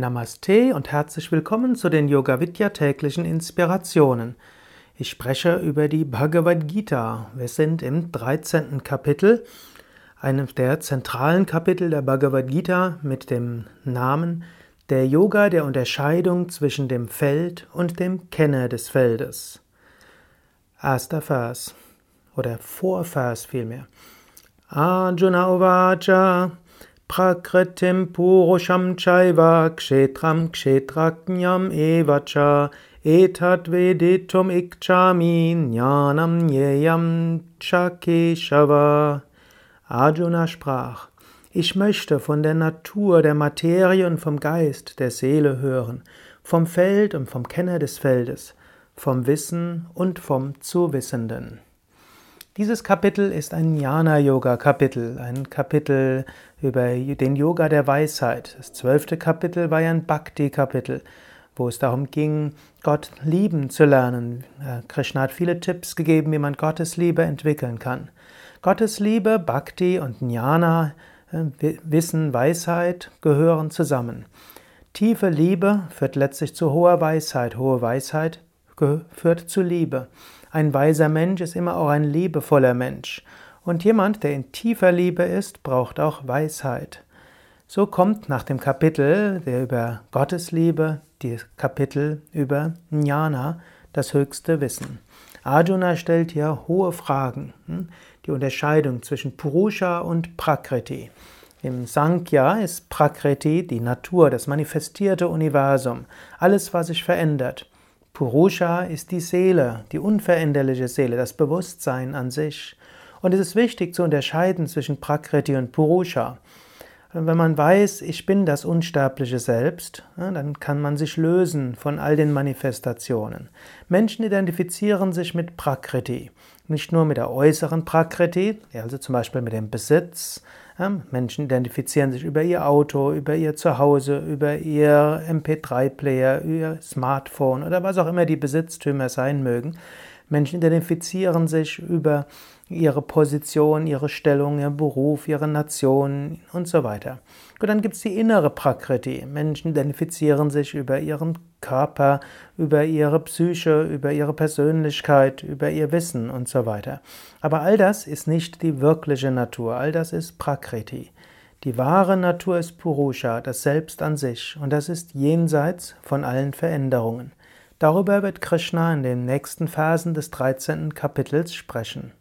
Namaste und herzlich willkommen zu den Yoga Vidya täglichen Inspirationen. Ich spreche über die Bhagavad Gita. Wir sind im 13. Kapitel, einem der zentralen Kapitel der Bhagavad Gita mit dem Namen Der Yoga der Unterscheidung zwischen dem Feld und dem Kenner des Feldes. Erster Vers oder Vorvers vielmehr. Arjuna Uvacha Prakritim Purusham Chaiva Kshetram Kshetraknyam Evacha Etat Veditum Ikchami Jnanam Yeyam Chakeshava Arjuna sprach, ich möchte von der Natur der Materie und vom Geist der Seele hören, vom Feld und vom Kenner des Feldes, vom Wissen und vom Zuwissenden. Dieses Kapitel ist ein Jnana-Yoga-Kapitel, ein Kapitel über den Yoga der Weisheit. Das zwölfte Kapitel war ein Bhakti-Kapitel, wo es darum ging, Gott lieben zu lernen. Krishna hat viele Tipps gegeben, wie man Gottes Liebe entwickeln kann. Gottes Liebe, Bhakti und Jnana, äh, Wissen, Weisheit gehören zusammen. Tiefe Liebe führt letztlich zu hoher Weisheit, hohe Weisheit führt zu Liebe. Ein weiser Mensch ist immer auch ein liebevoller Mensch. Und jemand, der in tiefer Liebe ist, braucht auch Weisheit. So kommt nach dem Kapitel der über Gottes Liebe die Kapitel über Jnana, das höchste Wissen. Arjuna stellt hier hohe Fragen. Hm? Die Unterscheidung zwischen Purusha und Prakriti. Im Sankhya ist Prakriti die Natur, das manifestierte Universum, alles, was sich verändert. Purusha ist die Seele, die unveränderliche Seele, das Bewusstsein an sich. Und es ist wichtig zu unterscheiden zwischen Prakriti und Purusha. Wenn man weiß, ich bin das unsterbliche Selbst, dann kann man sich lösen von all den Manifestationen. Menschen identifizieren sich mit Prakriti, nicht nur mit der äußeren Prakriti, also zum Beispiel mit dem Besitz, Menschen identifizieren sich über ihr Auto, über ihr Zuhause, über ihr MP3-Player, ihr Smartphone oder was auch immer die Besitztümer sein mögen. Menschen identifizieren sich über ihre Position, ihre Stellung, ihren Beruf, ihre Nation und so weiter. Und dann gibt es die innere Prakriti. Menschen identifizieren sich über ihren Körper, über ihre Psyche, über ihre Persönlichkeit, über ihr Wissen und so weiter. Aber all das ist nicht die wirkliche Natur, all das ist Prakriti. Die wahre Natur ist Purusha, das Selbst an sich, und das ist jenseits von allen Veränderungen. Darüber wird Krishna in den nächsten Versen des 13. Kapitels sprechen.